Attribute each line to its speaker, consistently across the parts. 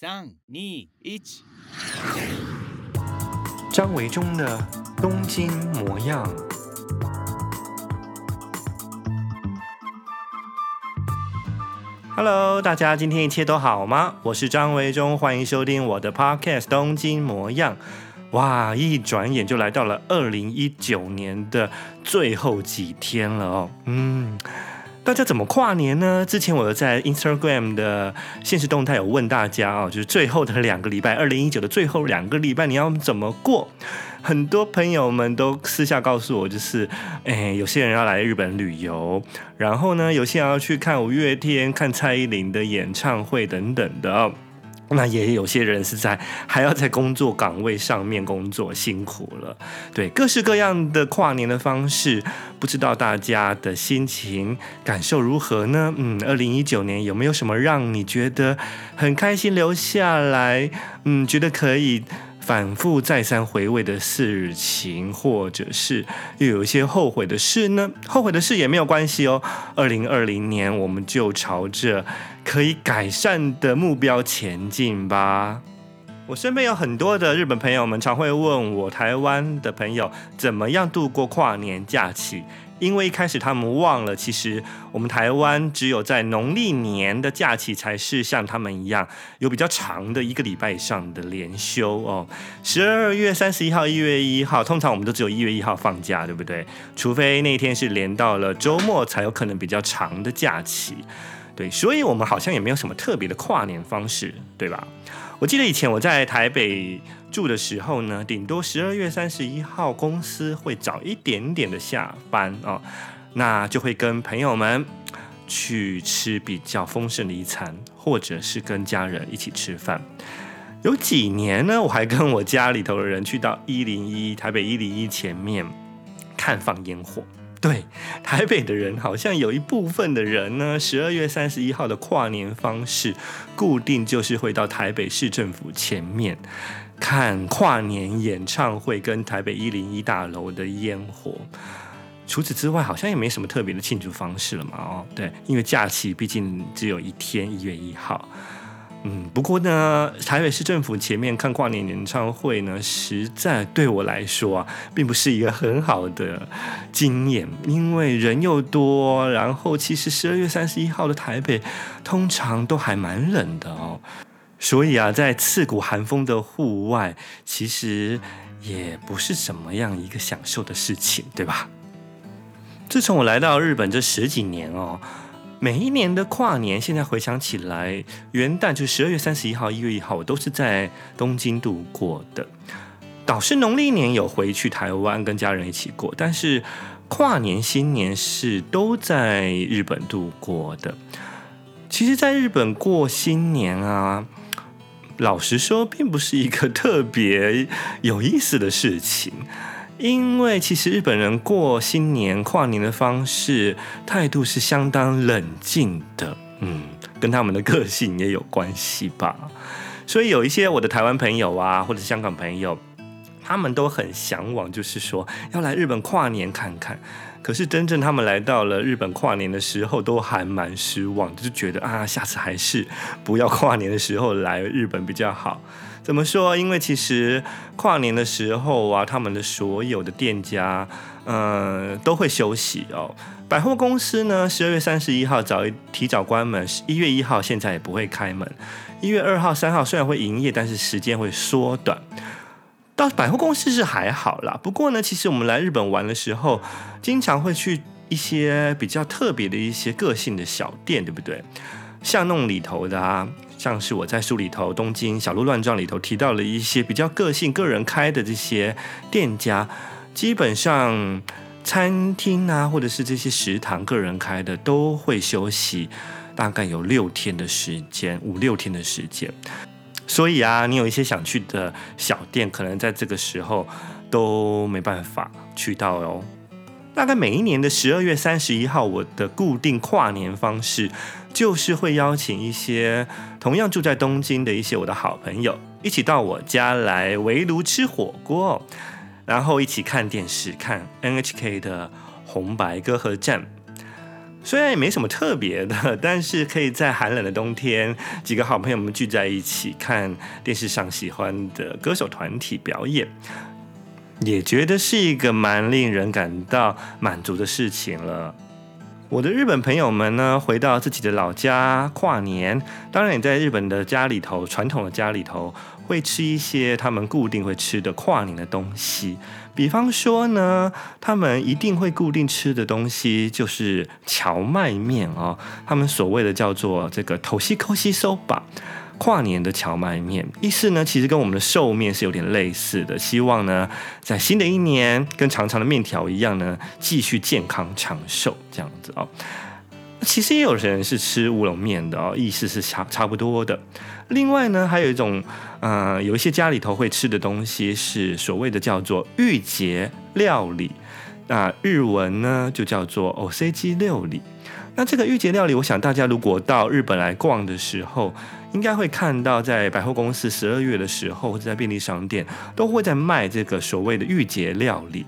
Speaker 1: 三、二、一，
Speaker 2: 张维中的东京模样。Hello，大家今天一切都好吗？我是张维中，欢迎收听我的 Podcast《东京模样》。哇，一转眼就来到了二零一九年的最后几天了哦。嗯。大家怎么跨年呢？之前我有在 Instagram 的现实动态有问大家啊，就是最后的两个礼拜，二零一九的最后两个礼拜你要怎么过？很多朋友们都私下告诉我，就是，诶，有些人要来日本旅游，然后呢，有些人要去看五月天、看蔡依林的演唱会等等的。那也有些人是在还要在工作岗位上面工作，辛苦了。对，各式各样的跨年的方式，不知道大家的心情感受如何呢？嗯，二零一九年有没有什么让你觉得很开心留下来？嗯，觉得可以。反复再三回味的事情，或者是又有一些后悔的事呢？后悔的事也没有关系哦。二零二零年，我们就朝着可以改善的目标前进吧。我身边有很多的日本朋友们，常会问我台湾的朋友怎么样度过跨年假期。因为一开始他们忘了，其实我们台湾只有在农历年的假期才是像他们一样有比较长的一个礼拜以上的连休哦。十二月三十一号、一月一号，通常我们都只有一月一号放假，对不对？除非那天是连到了周末，才有可能比较长的假期。对，所以我们好像也没有什么特别的跨年方式，对吧？我记得以前我在台北住的时候呢，顶多十二月三十一号公司会早一点点的下班哦，那就会跟朋友们去吃比较丰盛的一餐，或者是跟家人一起吃饭。有几年呢，我还跟我家里头的人去到一零一台北一零一前面看放烟火。对，台北的人好像有一部分的人呢，十二月三十一号的跨年方式固定就是会到台北市政府前面看跨年演唱会跟台北一零一大楼的烟火。除此之外，好像也没什么特别的庆祝方式了嘛。哦，对，因为假期毕竟只有一天，一月一号。嗯，不过呢，台北市政府前面看跨年演唱会呢，实在对我来说啊，并不是一个很好的经验，因为人又多，然后其实十二月三十一号的台北通常都还蛮冷的哦，所以啊，在刺骨寒风的户外，其实也不是什么样一个享受的事情，对吧？自从我来到日本这十几年哦。每一年的跨年，现在回想起来，元旦就十二月三十一号、一月一号，我都是在东京度过的。倒是农历年有回去台湾跟家人一起过，但是跨年、新年是都在日本度过的。其实，在日本过新年啊，老实说，并不是一个特别有意思的事情。因为其实日本人过新年跨年的方式态度是相当冷静的，嗯，跟他们的个性也有关系吧。所以有一些我的台湾朋友啊，或者香港朋友，他们都很向往，就是说要来日本跨年看看。可是真正他们来到了日本跨年的时候，都还蛮失望，就是觉得啊，下次还是不要跨年的时候来日本比较好。怎么说？因为其实跨年的时候啊，他们的所有的店家，嗯、呃，都会休息哦。百货公司呢，十二月三十一号早一提早关门，一月一号现在也不会开门。一月二号、三号虽然会营业，但是时间会缩短。到百货公司是还好啦，不过呢，其实我们来日本玩的时候，经常会去一些比较特别的一些个性的小店，对不对？巷弄里头的啊。像是我在书里头《东京小鹿乱撞》里头提到了一些比较个性、个人开的这些店家，基本上餐厅啊，或者是这些食堂，个人开的都会休息，大概有六天的时间，五六天的时间。所以啊，你有一些想去的小店，可能在这个时候都没办法去到哦。大概每一年的十二月三十一号，我的固定跨年方式就是会邀请一些同样住在东京的一些我的好朋友，一起到我家来围炉吃火锅，然后一起看电视，看 NHK 的红白歌合战。虽然也没什么特别的，但是可以在寒冷的冬天，几个好朋友们聚在一起看电视上喜欢的歌手团体表演，也觉得是一个蛮令人感到满足的事情了。我的日本朋友们呢，回到自己的老家跨年，当然也在日本的家里头，传统的家里头会吃一些他们固定会吃的跨年的东西。比方说呢，他们一定会固定吃的东西就是荞麦面哦，他们所谓的叫做这个头西抠西收吧。跨年的荞麦面，意思呢，其实跟我们的寿面是有点类似的。希望呢，在新的一年，跟长长的面条一样呢，继续健康长寿这样子哦。其实也有人是吃乌龙面的哦，意思是差差不多的。另外呢，还有一种，呃，有一些家里头会吃的东西是所谓的叫做御节料理，那日文呢就叫做おせち料理。那这个御节料理，我想大家如果到日本来逛的时候，应该会看到在百货公司十二月的时候，或者在便利商店都会在卖这个所谓的御节料理。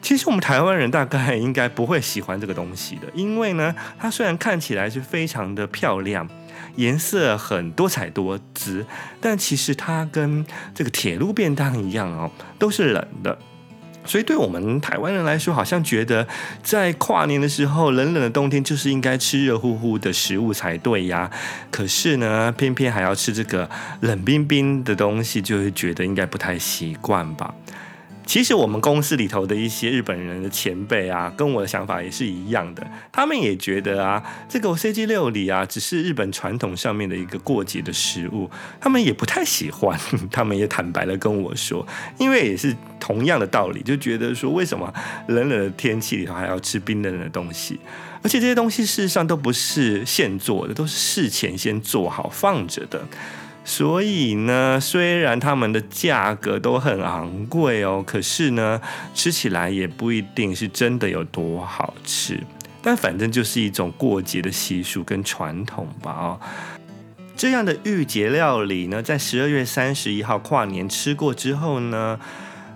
Speaker 2: 其实我们台湾人大概应该不会喜欢这个东西的，因为呢，它虽然看起来是非常的漂亮，颜色很多彩多姿，但其实它跟这个铁路便当一样哦，都是冷的。 所以，对我们台湾人来说，好像觉得在跨年的时候，冷冷的冬天就是应该吃热乎乎的食物才对呀。可是呢，偏偏还要吃这个冷冰冰的东西，就会觉得应该不太习惯吧。其实我们公司里头的一些日本人的前辈啊，跟我的想法也是一样的。他们也觉得啊，这个おせち料理啊，只是日本传统上面的一个过节的食物，他们也不太喜欢。他们也坦白的跟我说，因为也是同样的道理，就觉得说，为什么冷冷的天气里头还要吃冰冷冷的东西？而且这些东西事实上都不是现做的，都是事前先做好放着的。 所以呢，虽然他们的价格都很昂贵哦，可是呢，吃起来也不一定是真的有多好吃。但反正就是一种过节的习俗跟传统吧哦。这样的御节料理呢，在十二月三十一号跨年吃过之后呢，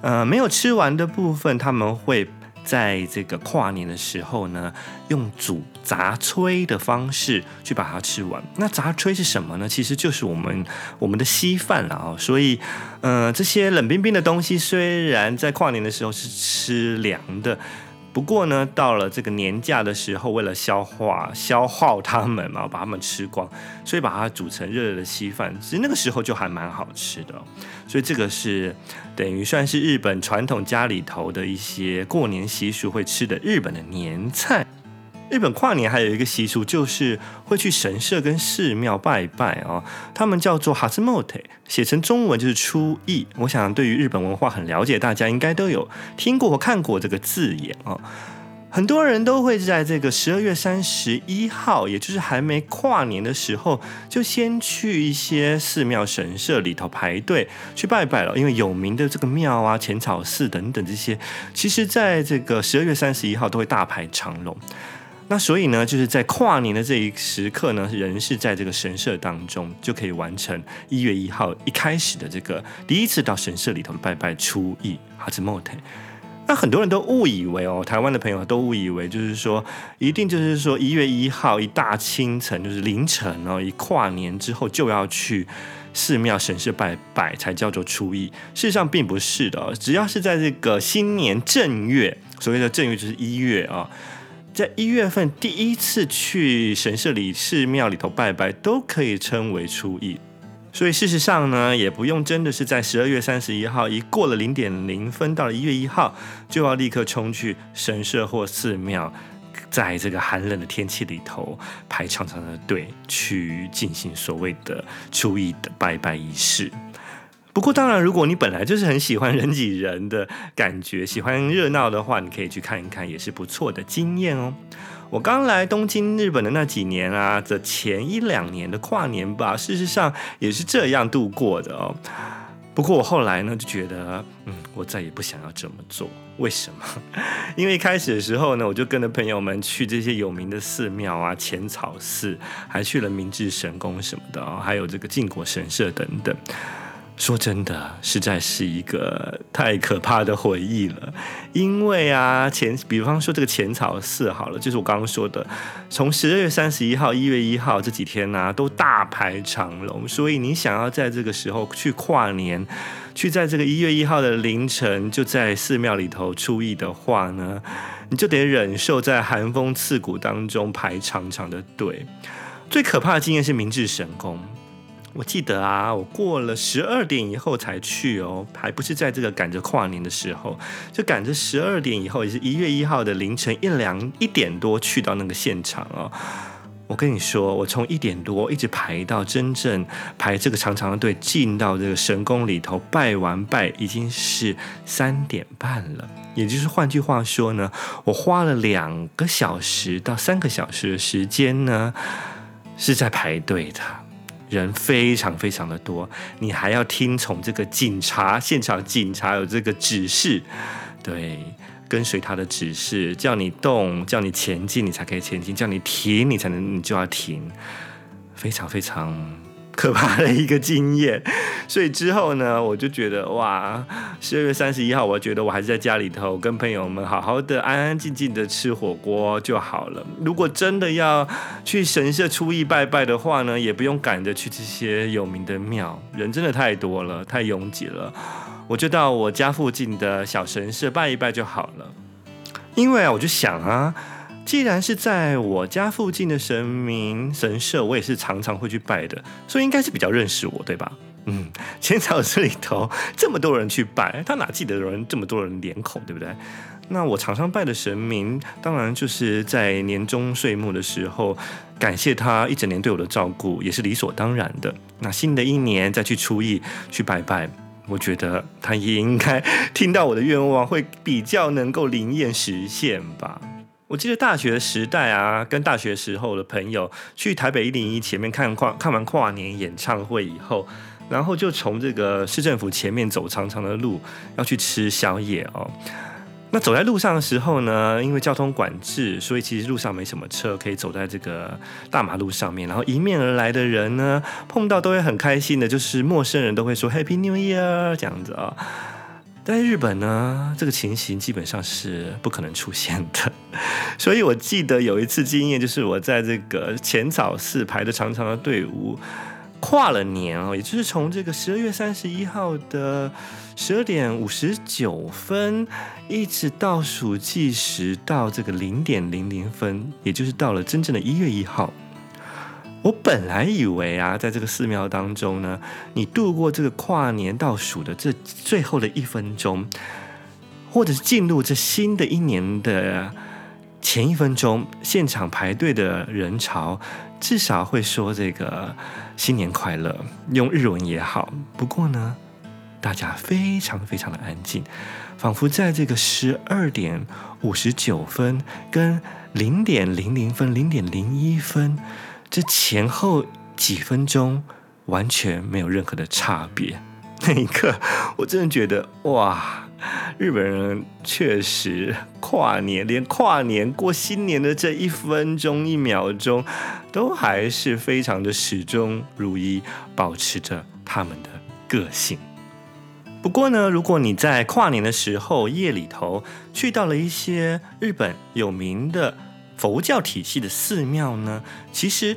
Speaker 2: 呃，没有吃完的部分他们会。在这个跨年的时候呢，用煮杂炊的方式去把它吃完。那杂炊是什么呢？其实就是我们我们的稀饭了啊。所以，呃，这些冷冰冰的东西虽然在跨年的时候是吃凉的。不过呢，到了这个年假的时候，为了消化消耗它们嘛，把它们吃光，所以把它煮成热热的稀饭，其实那个时候就还蛮好吃的。所以这个是等于算是日本传统家里头的一些过年习俗会吃的日本的年菜。日本跨年还有一个习俗，就是会去神社跟寺庙拜拜哦。他们叫做哈兹莫特，写成中文就是初一。我想对于日本文化很了解，大家应该都有听过或看过这个字眼哦。很多人都会在这个十二月三十一号，也就是还没跨年的时候，就先去一些寺庙神社里头排队去拜拜了。因为有名的这个庙啊、浅草寺等等这些，其实在这个十二月三十一号都会大排长龙。那所以呢，就是在跨年的这一时刻呢，人是在这个神社当中就可以完成一月一号一开始的这个第一次到神社里头拜拜初一哈兹莫特。那很多人都误以为哦，台湾的朋友都误以为就是说，一定就是说一月一号一大清晨就是凌晨哦，一跨年之后就要去寺庙神社拜拜才叫做初一。事实上并不是的，只要是在这个新年正月，所谓的正月就是一月啊。在一月份第一次去神社里、寺庙里头拜拜，都可以称为初一。所以事实上呢，也不用真的是在十二月三十一号一过了零点零分，到了一月一号，就要立刻冲去神社或寺庙，在这个寒冷的天气里头排长长的队，去进行所谓的初一的拜拜仪式。不过，当然，如果你本来就是很喜欢人挤人的感觉，喜欢热闹的话，你可以去看一看，也是不错的经验哦。我刚来东京日本的那几年啊，这前一两年的跨年吧，事实上也是这样度过的哦。不过我后来呢，就觉得，嗯，我再也不想要这么做。为什么？因为一开始的时候呢，我就跟着朋友们去这些有名的寺庙啊，浅草寺，还去了明治神宫什么的，还有这个靖国神社等等。说真的，实在是一个太可怕的回忆了。因为啊，前比方说这个浅草寺好了，就是我刚刚说的，从十二月三十一号、一月一号这几天呢、都大排长龙。所以你想要在这个时候去跨年，去在这个一月一号的凌晨就在寺庙里头出役的话呢，你就得忍受在寒风刺骨当中排长长的队。最可怕的经验是明治神宫。我记得啊，我过了十二点以后才去哦，还不是在这个赶着跨年的时候，就赶着十二点以后，也是一月一号的凌晨一两一点多去到那个现场哦。我跟你说，我从一点多一直排到真正排这个长长的队进到这个神宫里头拜完拜，已经是三点半了。也就是换句话说呢，我花了两个小时到三个小时的时间呢，是在排队的。人非常非常的多，你还要听从这个警察，现场警察有这个指示，对，跟随他的指示，叫你动，叫你前进，你才可以前进；叫你停，你才能，你就要停，非常非常。可怕的一个经验，所以之后呢，我就觉得哇，十二月三十一号，我觉得我还是在家里头跟朋友们好好的、安安静静的吃火锅就好了。如果真的要去神社初一拜拜的话呢，也不用赶着去这些有名的庙，人真的太多了，太拥挤了。我就到我家附近的小神社拜一拜就好了。因为啊，我就想啊。既然是在我家附近的神明神社，我也是常常会去拜的，所以应该是比较认识我，对吧？嗯，浅草寺里头这么多人去拜，他哪记得人这么多人脸孔，对不对？那我常常拜的神明，当然就是在年终岁末的时候，感谢他一整年对我的照顾，也是理所当然的。那新的一年再去初一去拜拜，我觉得他也应该 听到我的愿望，会比较能够灵验实现吧。我记得大学时代啊，跟大学时候的朋友去台北一零一前面看跨看完跨年演唱会以后，然后就从这个市政府前面走长长的路，要去吃宵夜哦。那走在路上的时候呢，因为交通管制，所以其实路上没什么车，可以走在这个大马路上面。然后迎面而来的人呢，碰到都会很开心的，就是陌生人都会说 Happy New Year 这样子啊。在日本呢，这个情形基本上是不可能出现的。所以我记得有一次经验，就是我在这个浅草寺排的长长的队伍，跨了年哦，也就是从这个十二月三十一号的十二点五十九分，一直倒数计时到这个零点零零分，也就是到了真正的一月一号。我本来以为啊，在这个寺庙当中呢，你度过这个跨年倒数的这最后的一分钟，或者是进入这新的一年的前一分钟，现场排队的人潮至少会说这个新年快乐，用日文也好。不过呢，大家非常非常的安静，仿佛在这个十二点五十九分跟零点零零分、零点零一分。这前后几分钟完全没有任何的差别，那一刻我真的觉得哇，日本人确实跨年，连跨年过新年的这一分钟一秒钟，都还是非常的始终如一，保持着他们的个性。不过呢，如果你在跨年的时候夜里头去到了一些日本有名的。佛教体系的寺庙呢，其实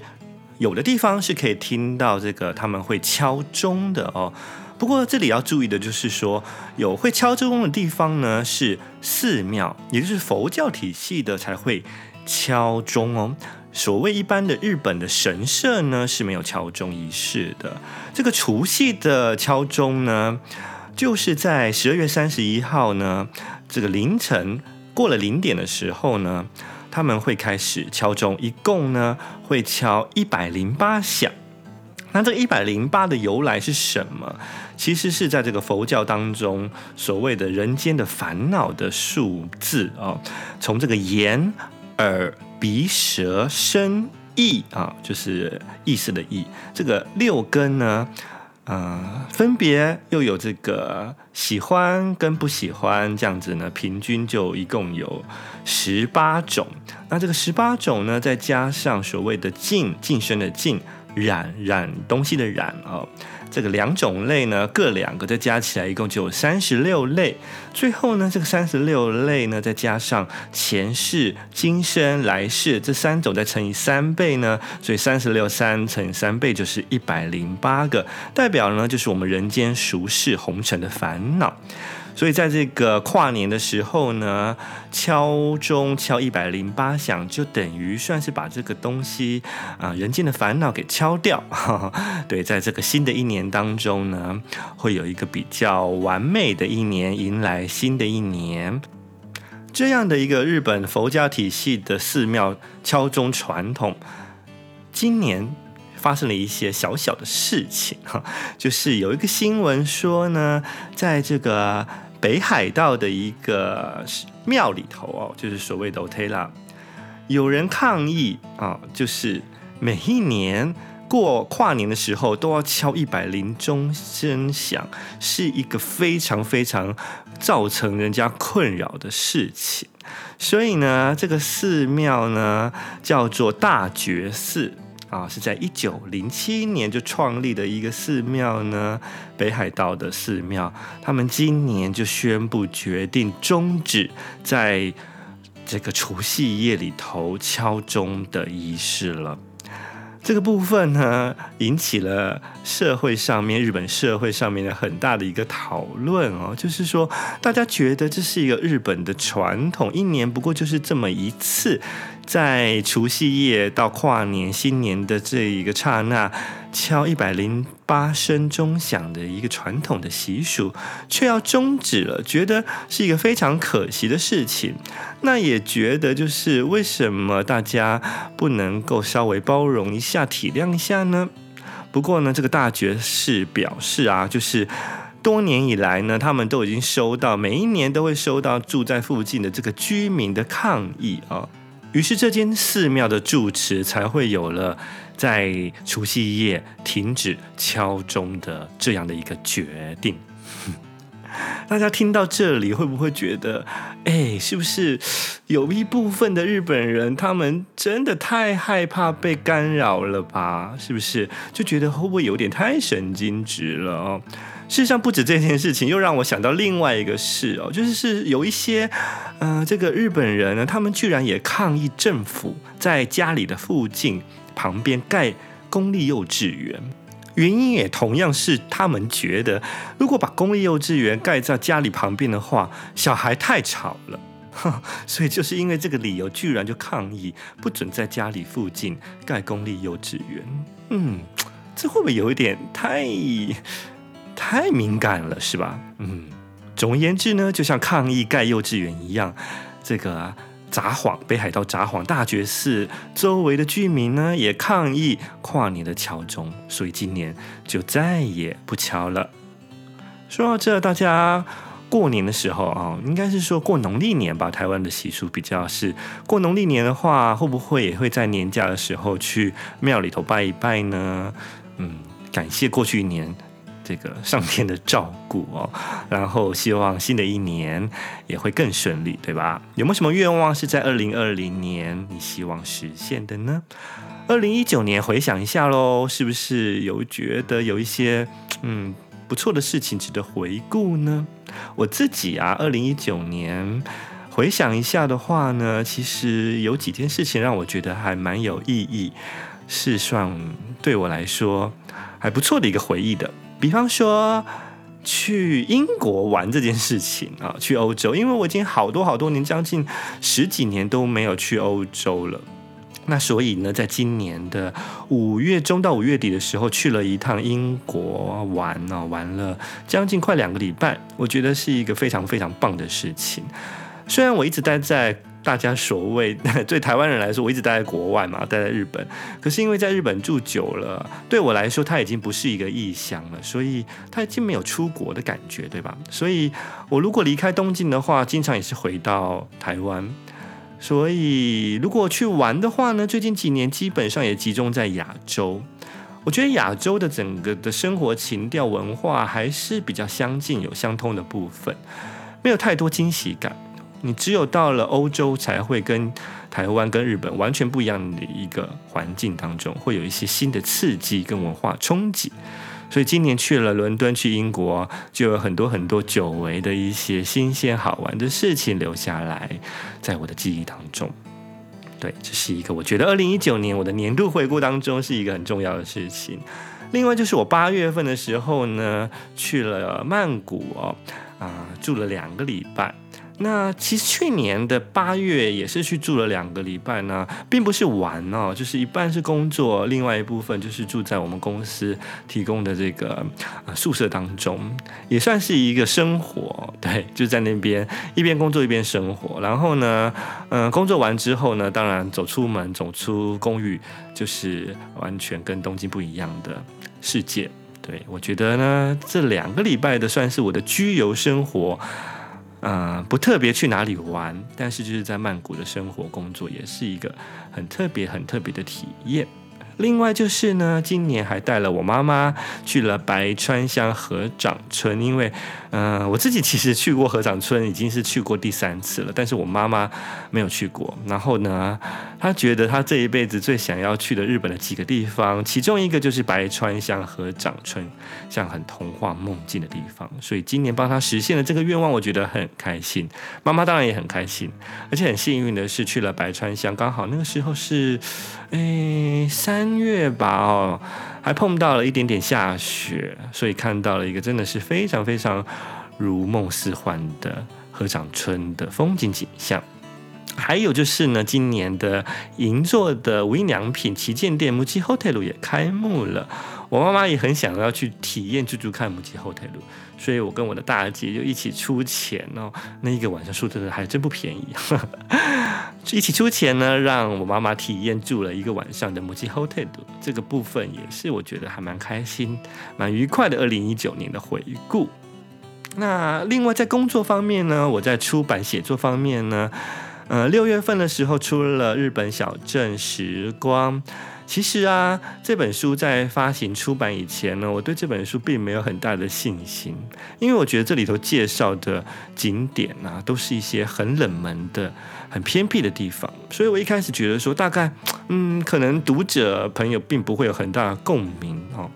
Speaker 2: 有的地方是可以听到这个他们会敲钟的哦。不过这里要注意的就是说，有会敲钟的地方呢是寺庙，也就是佛教体系的才会敲钟哦。所谓一般的日本的神社呢是没有敲钟仪式的。这个除夕的敲钟呢，就是在十二月三十一号呢这个凌晨过了零点的时候呢。他们会开始敲钟，一共呢会敲一百零八响。那这一百零八的由来是什么？其实是在这个佛教当中所谓的人间的烦恼的数字啊，从这个眼、耳、鼻、舌、身、意啊，就是意思的意，这个六根呢。呃，分别又有这个喜欢跟不喜欢这样子呢，平均就一共有十八种。那这个十八种呢，再加上所谓的净净身的净，染染东西的染哦，这个两种类呢，各两个，再加起来一共就有三十六类。最后呢，这个三十六类呢，再加上前世、今生、来世这三种，再乘以三倍呢，所以三十六三乘以三倍就是一百零八个，代表呢就是我们人间俗世红尘的烦恼。所以在这个跨年的时候呢，敲钟敲一百零八响，就等于算是把这个东西啊，人间的烦恼给敲掉。对，在这个新的一年当中呢，会有一个比较完美的一年，迎来新的一年。这样的一个日本佛教体系的寺庙敲钟传统，今年发生了一些小小的事情哈，就是有一个新闻说呢，在这个。北海道的一个庙里头哦，就是所谓的 Otera，有人抗议啊，就是每一年过跨年的时候都要敲一百铃钟声响，是一个非常非常造成人家困扰的事情。所以呢，这个寺庙呢叫做大觉寺。啊，是在一九零七年就创立的一个寺庙呢，北海道的寺庙，他们今年就宣布决定终止在这个除夕夜里头敲钟的仪式了。这个部分呢，引起了社会上面日本社会上面的很大的一个讨论哦，就是说大家觉得这是一个日本的传统，一年不过就是这么一次。在除夕夜到跨年新年的这一个刹那，敲一百零八声钟响的一个传统的习俗，却要终止了，觉得是一个非常可惜的事情。那也觉得就是为什么大家不能够稍微包容一下、体谅一下呢？不过呢，这个大爵士表示啊，就是多年以来呢，他们都已经收到，每一年都会收到住在附近的这个居民的抗议啊。于是，这间寺庙的住持才会有了在除夕夜停止敲钟的这样的一个决定。大家听到这里，会不会觉得，哎，是不是有一部分的日本人，他们真的太害怕被干扰了吧？是不是就觉得会不会有点太神经质了哦？事实上，不止这件事情，又让我想到另外一个事哦，就是是有一些，呃，这个日本人呢，他们居然也抗议政府在家里的附近旁边盖公立幼稚园，原因也同样是他们觉得，如果把公立幼稚园盖在家里旁边的话，小孩太吵了，所以就是因为这个理由，居然就抗议不准在家里附近盖公立幼稚园。嗯，这会不会有一点太？太敏感了，是吧？嗯，总而言之呢，就像抗议盖幼稚园一样，这个札幌北海道札幌大觉寺周围的居民呢，也抗议跨年的敲钟，所以今年就再也不敲了。说到这，大家过年的时候啊，应该是说过农历年吧？台湾的习俗比较是过农历年的话，会不会也会在年假的时候去庙里头拜一拜呢？嗯，感谢过去一年。这个上天的照顾哦，然后希望新的一年也会更顺利，对吧？有没有什么愿望是在二零二零年你希望实现的呢？二零一九年回想一下喽，是不是有觉得有一些嗯不错的事情值得回顾呢？我自己啊，二零一九年回想一下的话呢，其实有几件事情让我觉得还蛮有意义，是算对我来说还不错的一个回忆的。比方说去英国玩这件事情啊，去欧洲，因为我已经好多好多年，将近十几年都没有去欧洲了。那所以呢，在今年的五月中到五月底的时候，去了一趟英国玩呢，玩了将近快两个礼拜，我觉得是一个非常非常棒的事情。虽然我一直待在。大家所谓 对台湾人来说，我一直待在国外嘛，待在日本。可是因为在日本住久了，对我来说，它已经不是一个异乡了，所以它已经没有出国的感觉，对吧？所以我如果离开东京的话，经常也是回到台湾。所以如果去玩的话呢，最近几年基本上也集中在亚洲。我觉得亚洲的整个的生活情调、文化还是比较相近，有相通的部分，没有太多惊喜感。你只有到了欧洲，才会跟台湾、跟日本完全不一样的一个环境当中，会有一些新的刺激跟文化冲击。所以今年去了伦敦，去英国，就有很多很多久违的一些新鲜好玩的事情留下来，在我的记忆当中。对，这是一个我觉得二零一九年我的年度回顾当中是一个很重要的事情。另外就是我八月份的时候呢，去了曼谷哦，啊、住了两个礼拜。那其实去年的八月也是去住了两个礼拜呢，并不是玩哦，就是一半是工作，另外一部分就是住在我们公司提供的这个宿舍当中，也算是一个生活，对，就在那边一边工作一边生活。然后呢，嗯，工作完之后呢，当然走出门走出公寓，就是完全跟东京不一样的世界。对，我觉得呢，这两个礼拜的算是我的居游生活。嗯、呃，不特别去哪里玩，但是就是在曼谷的生活工作也是一个很特别、很特别的体验。另外就是呢，今年还带了我妈妈去了白川乡合掌村，因为，嗯、呃，我自己其实去过合掌村，已经是去过第三次了，但是我妈妈没有去过。然后呢，她觉得她这一辈子最想要去的日本的几个地方，其中一个就是白川乡合掌村，像很童话梦境的地方。所以今年帮她实现了这个愿望，我觉得很开心。妈妈当然也很开心，而且很幸运的是去了白川乡，刚好那个时候是，诶，三三月吧，哦，还碰到了一点点下雪，所以看到了一个真的是非常非常如梦似幻的合掌村的风景景象。还有就是呢，今年的银座的无印良品旗舰店木吉 Hotel 也开幕了。我妈妈也很想要去体验住住看 MUJI Hotel，所以我跟我的大姐就一起出钱哦。那一个晚上住的还真不便宜。一起出钱呢，让我妈妈体验住了一个晚上的 MUJI Hotel，这个部分也是我觉得还蛮开心、蛮愉快的。二零一九年的回顾。那另外在工作方面呢，我在出版写作方面呢，呃，六月份的时候出了《日本小镇时光》。其实啊，这本书在发行出版以前呢，我对这本书并没有很大的信心，因为我觉得这里头介绍的景点啊，都是一些很冷门的、很偏僻的地方，所以我一开始觉得说，大概嗯，可能读者朋友并不会有很大的共鸣哦。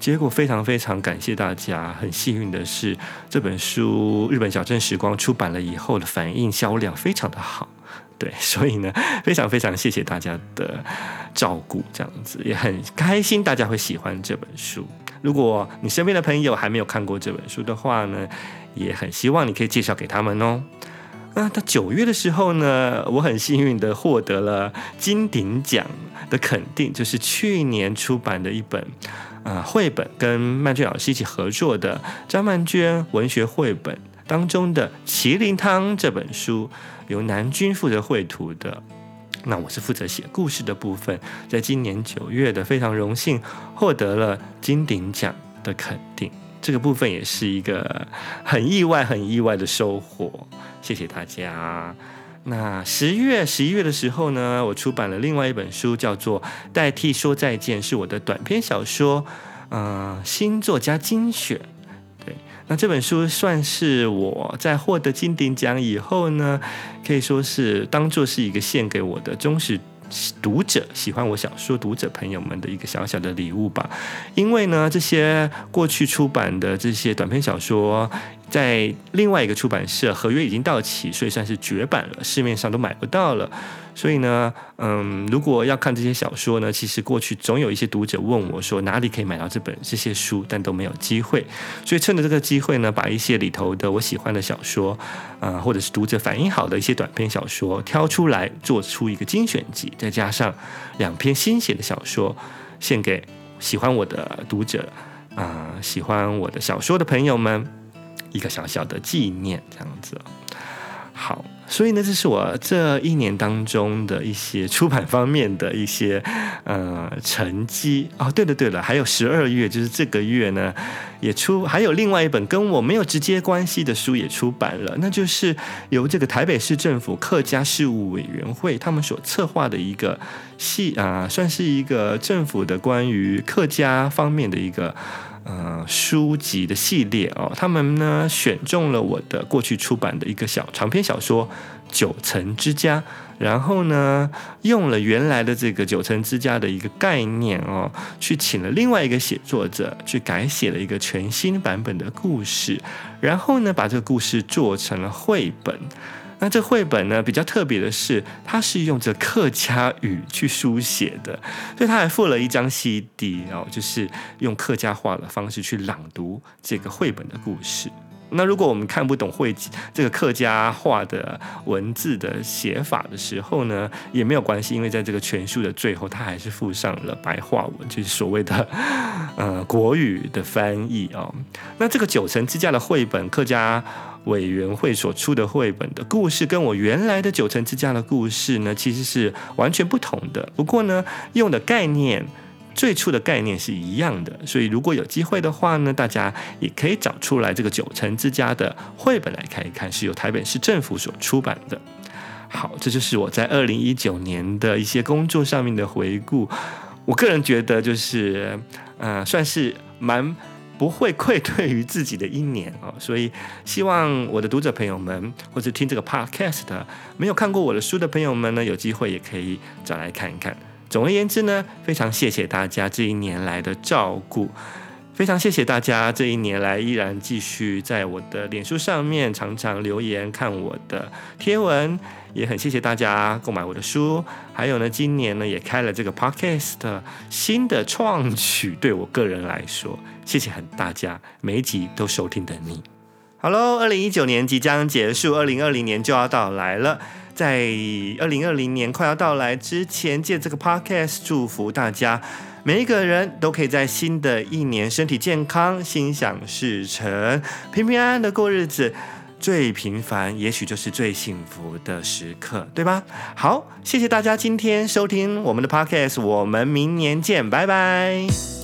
Speaker 2: 结果非常非常感谢大家，很幸运的是，这本书《日本小镇时光》出版了以后的反应销量非常的好。对，所以呢，非常非常谢谢大家的照顾，这样子也很开心，大家会喜欢这本书。如果你身边的朋友还没有看过这本书的话呢，也很希望你可以介绍给他们哦。那到九月的时候呢，我很幸运的获得了金鼎奖的肯定，就是去年出版的一本啊、呃、绘本，跟曼娟老师一起合作的张曼娟文学绘本当中的《麒麟汤》这本书。由南君负责绘图的，那我是负责写故事的部分。在今年九月的非常荣幸获得了金鼎奖的肯定，这个部分也是一个很意外、很意外的收获。谢谢大家。那十月、十一月的时候呢，我出版了另外一本书，叫做《代替说再见》，是我的短篇小说，嗯、呃，新作家精选。那这本书算是我在获得金鼎奖以后呢，可以说是当做是一个献给我的忠实读者、喜欢我小说读者朋友们的一个小小的礼物吧。因为呢，这些过去出版的这些短篇小说，在另外一个出版社合约已经到期，所以算是绝版了，市面上都买不到了。所以呢，嗯，如果要看这些小说呢，其实过去总有一些读者问我说哪里可以买到这本这些书，但都没有机会。所以趁着这个机会呢，把一些里头的我喜欢的小说，啊、或者是读者反应好的一些短篇小说挑出来，做出一个精选集，再加上两篇新写的小说，献给喜欢我的读者，啊、喜欢我的小说的朋友们，一个小小的纪念，这样子。好。所以呢，这是我这一年当中的一些出版方面的一些呃成绩哦。对了对了，还有十二月，就是这个月呢，也出还有另外一本跟我没有直接关系的书也出版了，那就是由这个台北市政府客家事务委员会他们所策划的一个系啊，算是一个政府的关于客家方面的一个。呃，书籍的系列哦，他们呢选中了我的过去出版的一个小长篇小说《九层之家，然后呢，用了原来的这个九层之家的一个概念哦，去请了另外一个写作者去改写了一个全新版本的故事，然后呢，把这个故事做成了绘本。那这绘本呢，比较特别的是，它是用着客家语去书写的，所以它还附了一张 CD 哦，就是用客家话的方式去朗读这个绘本的故事。那如果我们看不懂会这个客家话的文字的写法的时候呢，也没有关系，因为在这个全书的最后，它还是附上了白话文，就是所谓的呃国语的翻译哦。那这个九层之家的绘本，客家委员会所出的绘本的故事，跟我原来的九层之家的故事呢，其实是完全不同的。不过呢，用的概念。最初的概念是一样的，所以如果有机会的话呢，大家也可以找出来这个九层之家的绘本来看一看，是由台北市政府所出版的。好，这就是我在二零一九年的一些工作上面的回顾。我个人觉得就是，呃，算是蛮不会愧对于自己的一年哦。所以希望我的读者朋友们，或者听这个 podcast 的没有看过我的书的朋友们呢，有机会也可以找来看一看。总而言之呢，非常谢谢大家这一年来的照顾，非常谢谢大家这一年来依然继续在我的脸书上面常常留言看我的贴文，也很谢谢大家购买我的书，还有呢，今年呢也开了这个 podcast 新的创举，对我个人来说，谢谢很大家每一集都收听的你。好喽，二零一九年即将结束，二零二零年就要到来了。在二零二零年快要到来之前，借这个 podcast 祝福大家，每一个人都可以在新的一年身体健康、心想事成、平平安安的过日子。最平凡，也许就是最幸福的时刻，对吧？好，谢谢大家今天收听我们的 podcast，我们明年见，拜拜。